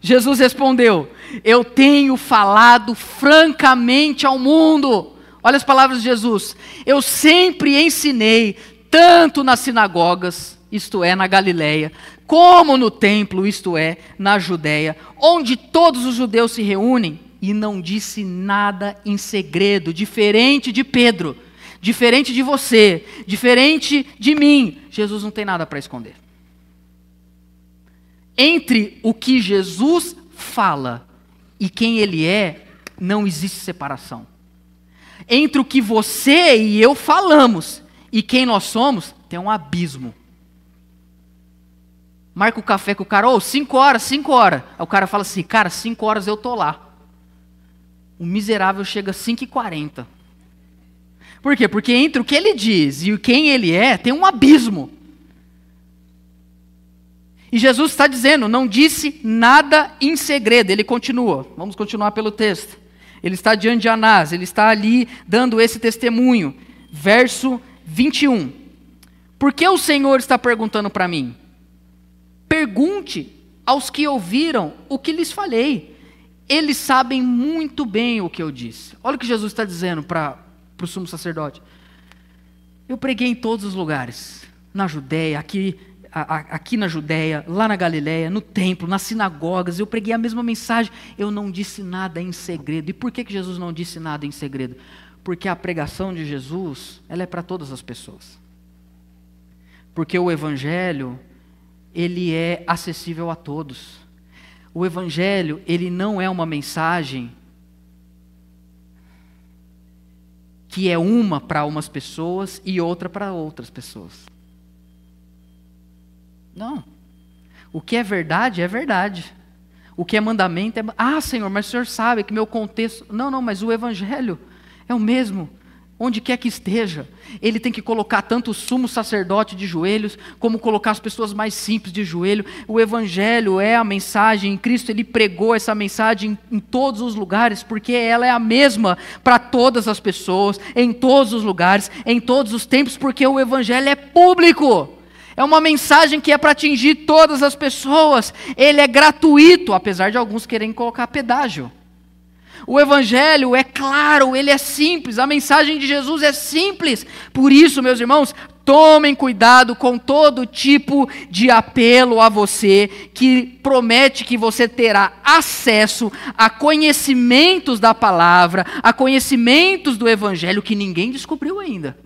Jesus respondeu: Eu tenho falado francamente ao mundo. Olha as palavras de Jesus. Eu sempre ensinei tanto nas sinagogas, isto é, na Galiléia, como no templo, isto é, na Judéia, onde todos os judeus se reúnem, e não disse nada em segredo, diferente de Pedro, diferente de você, diferente de mim. Jesus não tem nada para esconder. Entre o que Jesus fala e quem ele é, não existe separação. Entre o que você e eu falamos e quem nós somos, tem um abismo. Marca o café com o cara, ô, oh, cinco horas, cinco horas. Aí o cara fala assim, cara, cinco horas eu tô lá. O miserável chega às cinco e quarenta. Por quê? Porque entre o que ele diz e quem ele é, tem um abismo. E Jesus está dizendo, não disse nada em segredo. Ele continua, vamos continuar pelo texto. Ele está diante de Anás, ele está ali dando esse testemunho. Verso 21. Por que o Senhor está perguntando para mim? Pergunte aos que ouviram o que lhes falei. Eles sabem muito bem o que eu disse. Olha o que Jesus está dizendo para o sumo sacerdote. Eu preguei em todos os lugares, na Judéia, aqui aqui na Judéia, lá na Galiléia, no templo, nas sinagogas, eu preguei a mesma mensagem. Eu não disse nada em segredo. E por que, que Jesus não disse nada em segredo? Porque a pregação de Jesus, ela é para todas as pessoas. Porque o evangelho, ele é acessível a todos. O evangelho, ele não é uma mensagem que é uma para umas pessoas e outra para outras pessoas. Não. O que é verdade é verdade. O que é mandamento é. Ah, Senhor, mas o Senhor sabe que meu contexto. Não, não, mas o Evangelho é o mesmo onde quer que esteja, ele tem que colocar tanto o sumo sacerdote de joelhos, como colocar as pessoas mais simples de joelho. O Evangelho é a mensagem, em Cristo ele pregou essa mensagem em, em todos os lugares, porque ela é a mesma para todas as pessoas, em todos os lugares, em todos os tempos, porque o Evangelho é público. É uma mensagem que é para atingir todas as pessoas. Ele é gratuito, apesar de alguns querem colocar pedágio. O Evangelho é claro, ele é simples, a mensagem de Jesus é simples. Por isso, meus irmãos, tomem cuidado com todo tipo de apelo a você que promete que você terá acesso a conhecimentos da palavra, a conhecimentos do Evangelho que ninguém descobriu ainda.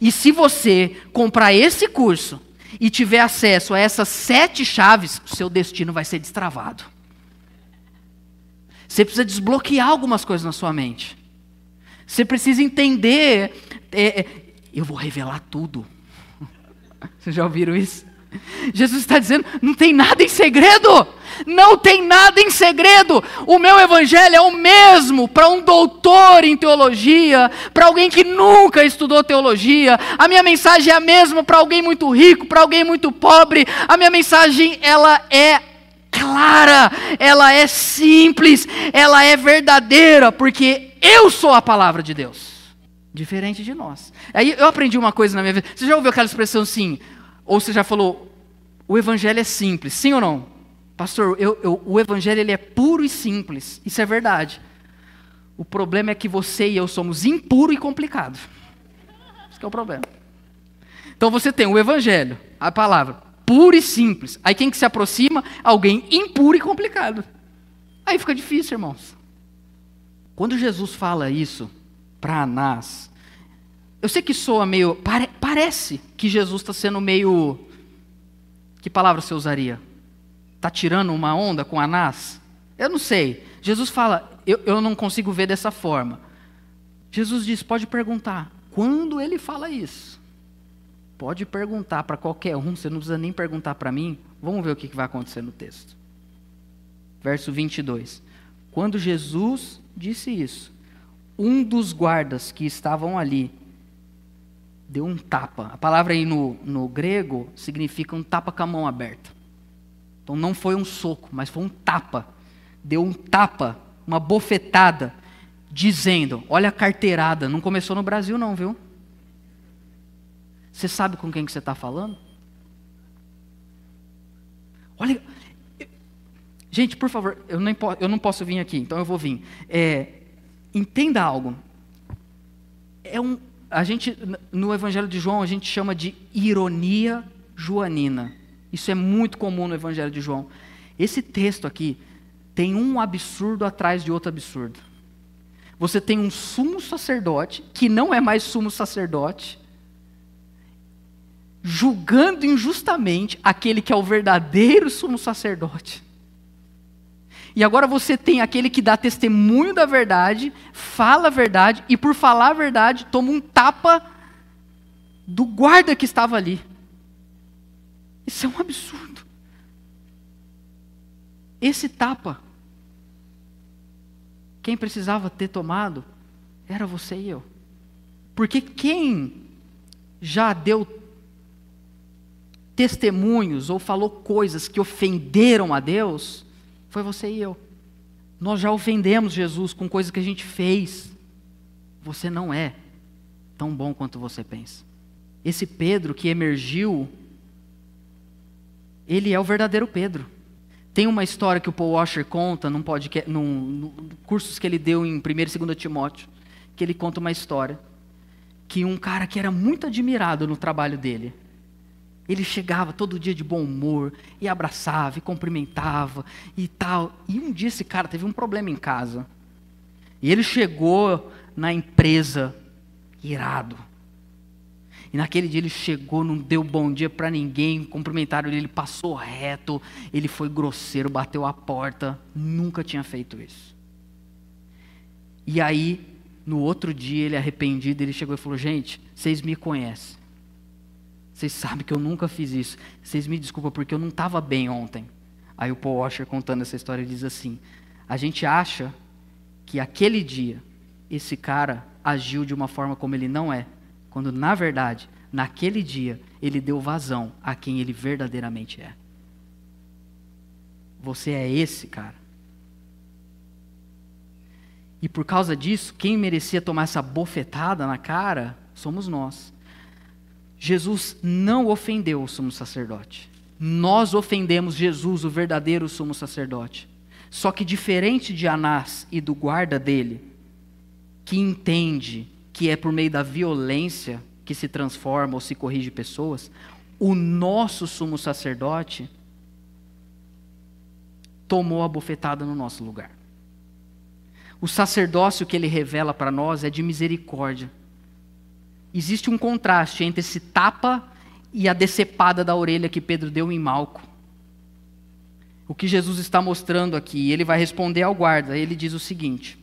E se você comprar esse curso e tiver acesso a essas sete chaves, seu destino vai ser destravado. Você precisa desbloquear algumas coisas na sua mente. Você precisa entender. É, é, eu vou revelar tudo. Vocês já ouviram isso? Jesus está dizendo: não tem nada em segredo. Não tem nada em segredo. O meu evangelho é o mesmo para um doutor em teologia, para alguém que nunca estudou teologia. A minha mensagem é a mesma para alguém muito rico, para alguém muito pobre. A minha mensagem ela é clara, ela é simples, ela é verdadeira, porque eu sou a palavra de Deus. Diferente de nós. Aí eu aprendi uma coisa na minha vida. Você já ouviu aquela expressão assim? Ou você já falou, o evangelho é simples, sim ou não? Pastor, eu, eu, o evangelho ele é puro e simples. Isso é verdade. O problema é que você e eu somos impuro e complicado. Esse é o problema. Então você tem o evangelho, a palavra, puro e simples. Aí quem que se aproxima? Alguém impuro e complicado. Aí fica difícil, irmãos. Quando Jesus fala isso para Anás, eu sei que soa meio. Pare, parece que Jesus está sendo meio. Que palavra você usaria? Está tirando uma onda com Anás? Eu não sei. Jesus fala, eu, eu não consigo ver dessa forma. Jesus diz: pode perguntar. Quando ele fala isso? Pode perguntar para qualquer um, você não precisa nem perguntar para mim. Vamos ver o que vai acontecer no texto. Verso 22. Quando Jesus disse isso, um dos guardas que estavam ali deu um tapa. A palavra aí no, no grego significa um tapa com a mão aberta. Então não foi um soco, mas foi um tapa. Deu um tapa, uma bofetada, dizendo: Olha a carteirada. Não começou no Brasil, não, viu? Você sabe com quem que você está falando? Olha, gente, por favor, eu, nem eu não posso vir aqui, então eu vou vir. É, entenda algo. É um, a gente no Evangelho de João a gente chama de ironia joanina. Isso é muito comum no Evangelho de João. Esse texto aqui tem um absurdo atrás de outro absurdo. Você tem um sumo sacerdote que não é mais sumo sacerdote julgando injustamente aquele que é o verdadeiro sumo sacerdote. E agora você tem aquele que dá testemunho da verdade, fala a verdade, e por falar a verdade, toma um tapa do guarda que estava ali. Isso é um absurdo. Esse tapa, quem precisava ter tomado era você e eu. Porque quem já deu testemunhos ou falou coisas que ofenderam a Deus, foi você e eu. Nós já ofendemos Jesus com coisas que a gente fez. Você não é tão bom quanto você pensa. Esse Pedro que emergiu, ele é o verdadeiro Pedro. Tem uma história que o Paul Washer conta num podcast, num, num cursos que ele deu em 1 e 2 Timóteo, que ele conta uma história que um cara que era muito admirado no trabalho dele, Ele chegava todo dia de bom humor, e abraçava, e cumprimentava, e tal. E um dia esse cara teve um problema em casa. E ele chegou na empresa irado. E naquele dia ele chegou, não deu bom dia para ninguém, cumprimentaram ele, ele passou reto, ele foi grosseiro, bateu a porta, nunca tinha feito isso. E aí, no outro dia, ele arrependido, ele chegou e falou: Gente, vocês me conhecem. Vocês sabem que eu nunca fiz isso. Vocês me desculpam porque eu não estava bem ontem. Aí o Paul Washer contando essa história diz assim: A gente acha que aquele dia esse cara agiu de uma forma como ele não é, quando na verdade, naquele dia, ele deu vazão a quem ele verdadeiramente é. Você é esse cara. E por causa disso, quem merecia tomar essa bofetada na cara somos nós. Jesus não ofendeu o sumo sacerdote. Nós ofendemos Jesus, o verdadeiro sumo sacerdote. Só que diferente de Anás e do guarda dele, que entende que é por meio da violência que se transforma ou se corrige pessoas, o nosso sumo sacerdote tomou a bofetada no nosso lugar. O sacerdócio que ele revela para nós é de misericórdia. Existe um contraste entre esse tapa e a decepada da orelha que Pedro deu em Malco. O que Jesus está mostrando aqui, ele vai responder ao guarda, ele diz o seguinte: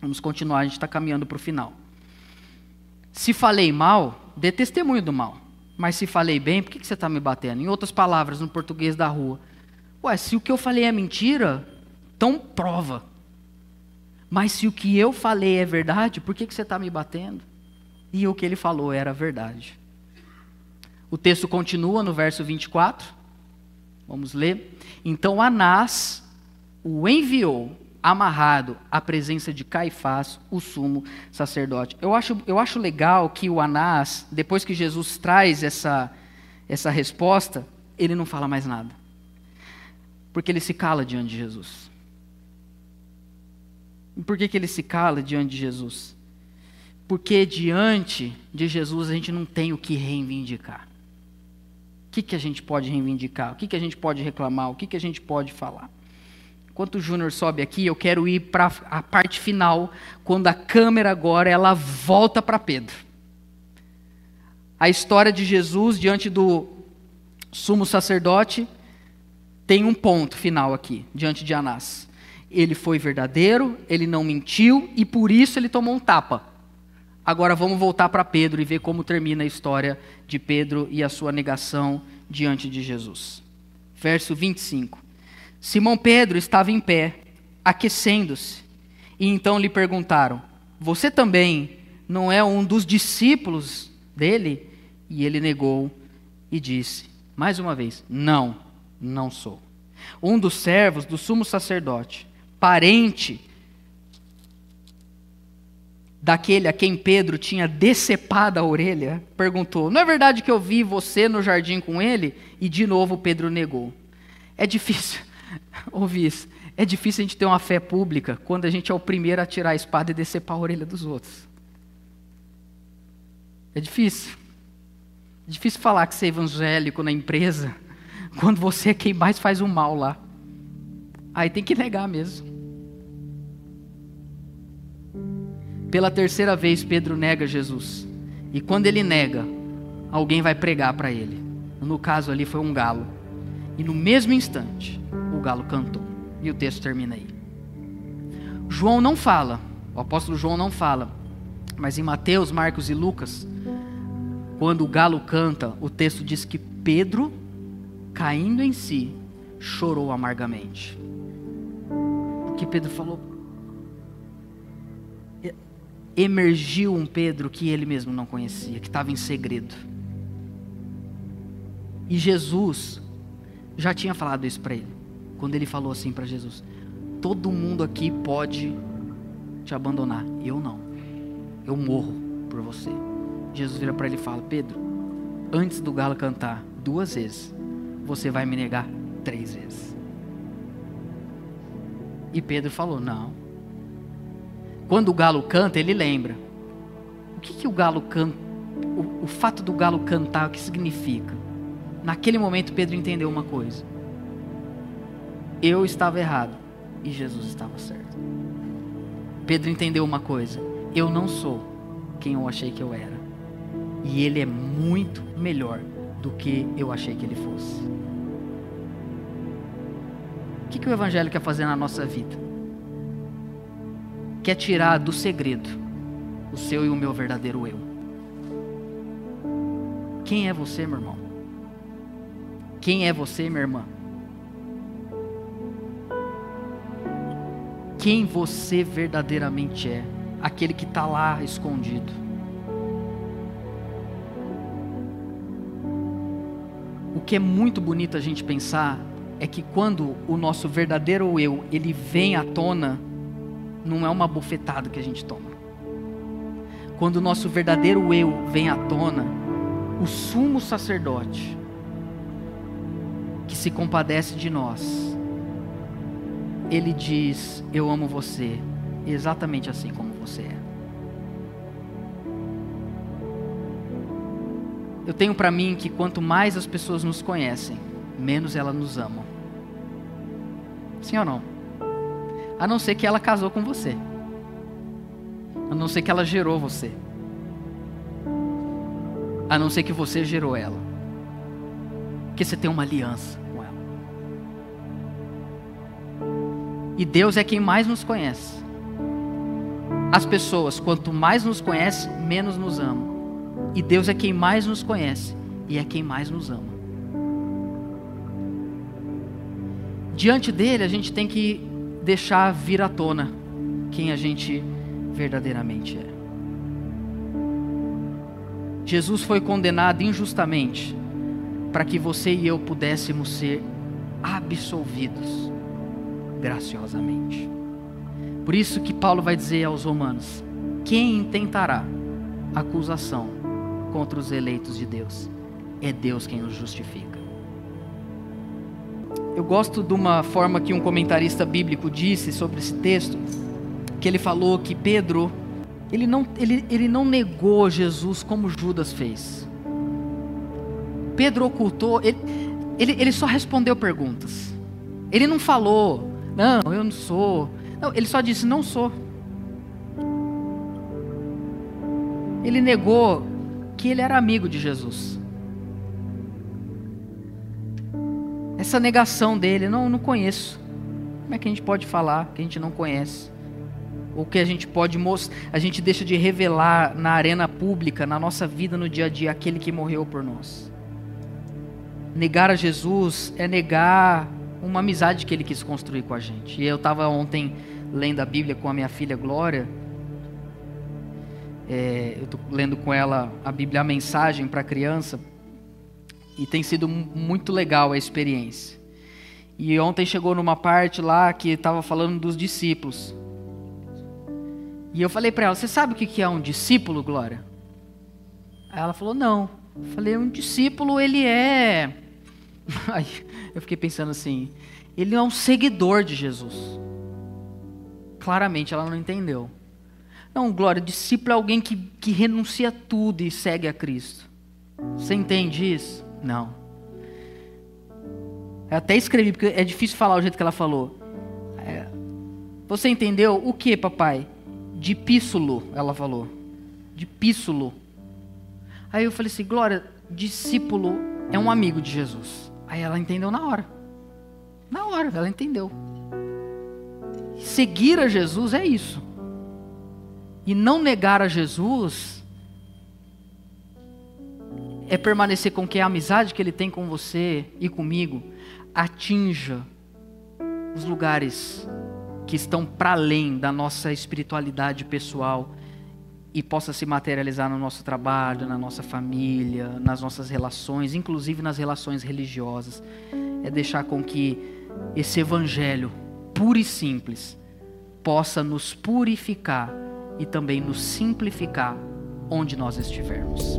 vamos continuar, a gente está caminhando para o final. Se falei mal, dê testemunho do mal. Mas se falei bem, por que você está me batendo? Em outras palavras, no português da rua. Ué, se o que eu falei é mentira, então prova. Mas se o que eu falei é verdade, por que, que você está me batendo? E o que ele falou era verdade. O texto continua no verso 24. Vamos ler. Então Anás o enviou amarrado à presença de Caifás, o sumo sacerdote. Eu acho, eu acho legal que o Anás, depois que Jesus traz essa, essa resposta, ele não fala mais nada. Porque ele se cala diante de Jesus. E por que, que ele se cala diante de Jesus? Porque diante de Jesus a gente não tem o que reivindicar. O que, que a gente pode reivindicar? O que, que a gente pode reclamar? O que, que a gente pode falar? Enquanto o Júnior sobe aqui, eu quero ir para a parte final, quando a câmera agora ela volta para Pedro. A história de Jesus diante do sumo sacerdote tem um ponto final aqui, diante de Anás ele foi verdadeiro, ele não mentiu e por isso ele tomou um tapa. Agora vamos voltar para Pedro e ver como termina a história de Pedro e a sua negação diante de Jesus. Verso 25. Simão Pedro estava em pé, aquecendo-se, e então lhe perguntaram: Você também não é um dos discípulos dele? E ele negou e disse, mais uma vez: Não, não sou. Um dos servos do sumo sacerdote parente daquele a quem Pedro tinha decepado a orelha, perguntou: Não é verdade que eu vi você no jardim com ele? E de novo Pedro negou. É difícil ouvir isso. É difícil a gente ter uma fé pública quando a gente é o primeiro a tirar a espada e decepar a orelha dos outros. É difícil. É difícil falar que você é evangélico na empresa quando você é quem mais faz o mal lá. Aí tem que negar mesmo. Pela terceira vez, Pedro nega Jesus. E quando ele nega, alguém vai pregar para ele. No caso ali foi um galo. E no mesmo instante, o galo cantou. E o texto termina aí. João não fala, o apóstolo João não fala, mas em Mateus, Marcos e Lucas, quando o galo canta, o texto diz que Pedro, caindo em si, chorou amargamente. Porque Pedro falou, emergiu um Pedro que ele mesmo não conhecia, que estava em segredo. E Jesus já tinha falado isso para ele, quando ele falou assim para Jesus: Todo mundo aqui pode te abandonar, eu não. Eu morro por você. Jesus vira para ele e fala: Pedro, antes do galo cantar duas vezes, você vai me negar três vezes. E Pedro falou: Não, quando o galo canta, ele lembra. O que, que o galo canta? O, o fato do galo cantar, o que significa? Naquele momento, Pedro entendeu uma coisa: eu estava errado e Jesus estava certo. Pedro entendeu uma coisa: eu não sou quem eu achei que eu era, e ele é muito melhor do que eu achei que ele fosse. O que, que o Evangelho quer fazer na nossa vida? Quer tirar do segredo o seu e o meu verdadeiro eu. Quem é você, meu irmão? Quem é você, minha irmã? Quem você verdadeiramente é? Aquele que está lá escondido. O que é muito bonito a gente pensar é que quando o nosso verdadeiro eu ele vem à tona, não é uma bofetada que a gente toma. Quando o nosso verdadeiro eu vem à tona, o sumo sacerdote que se compadece de nós, ele diz: Eu amo você, exatamente assim como você é. Eu tenho para mim que quanto mais as pessoas nos conhecem, menos elas nos amam. Sim ou não? A não ser que ela casou com você. A não ser que ela gerou você. A não ser que você gerou ela. Porque você tem uma aliança com ela. E Deus é quem mais nos conhece. As pessoas, quanto mais nos conhecem, menos nos amam. E Deus é quem mais nos conhece e é quem mais nos ama. Diante dele, a gente tem que deixar vir à tona quem a gente verdadeiramente é. Jesus foi condenado injustamente para que você e eu pudéssemos ser absolvidos graciosamente. Por isso que Paulo vai dizer aos romanos: quem intentará acusação contra os eleitos de Deus. É Deus quem os justifica. Eu gosto de uma forma que um comentarista bíblico disse sobre esse texto, que ele falou que Pedro, ele não, ele, ele não negou Jesus como Judas fez. Pedro ocultou, ele, ele, ele só respondeu perguntas. Ele não falou, não, eu não sou. Não, ele só disse, não sou. Ele negou que ele era amigo de Jesus. Essa negação dele, não, não conheço. Como é que a gente pode falar que a gente não conhece? Ou que a gente pode mostrar, a gente deixa de revelar na arena pública, na nossa vida, no dia a dia, aquele que morreu por nós. Negar a Jesus é negar uma amizade que ele quis construir com a gente. E eu estava ontem lendo a Bíblia com a minha filha Glória, é, eu estou lendo com ela a Bíblia, a mensagem para criança, e tem sido muito legal a experiência. E ontem chegou numa parte lá que estava falando dos discípulos. E eu falei para ela: Você sabe o que é um discípulo, Glória? Aí ela falou: Não. Eu falei: Um discípulo, ele é. Aí eu fiquei pensando assim: Ele é um seguidor de Jesus. Claramente ela não entendeu. Não, Glória, discípulo é alguém que, que renuncia tudo e segue a Cristo. Você entende isso? Não. Eu até escrevi, porque é difícil falar o jeito que ela falou. É, você entendeu o que, papai? Dipíssulo, ela falou. Dipíssulo. Aí eu falei assim, Glória, discípulo é um amigo de Jesus. Aí ela entendeu na hora. Na hora, ela entendeu. Seguir a Jesus é isso e não negar a Jesus é permanecer com que a amizade que Ele tem com você e comigo atinja os lugares que estão para além da nossa espiritualidade pessoal e possa se materializar no nosso trabalho, na nossa família, nas nossas relações, inclusive nas relações religiosas. É deixar com que esse evangelho puro e simples possa nos purificar e também nos simplificar onde nós estivermos.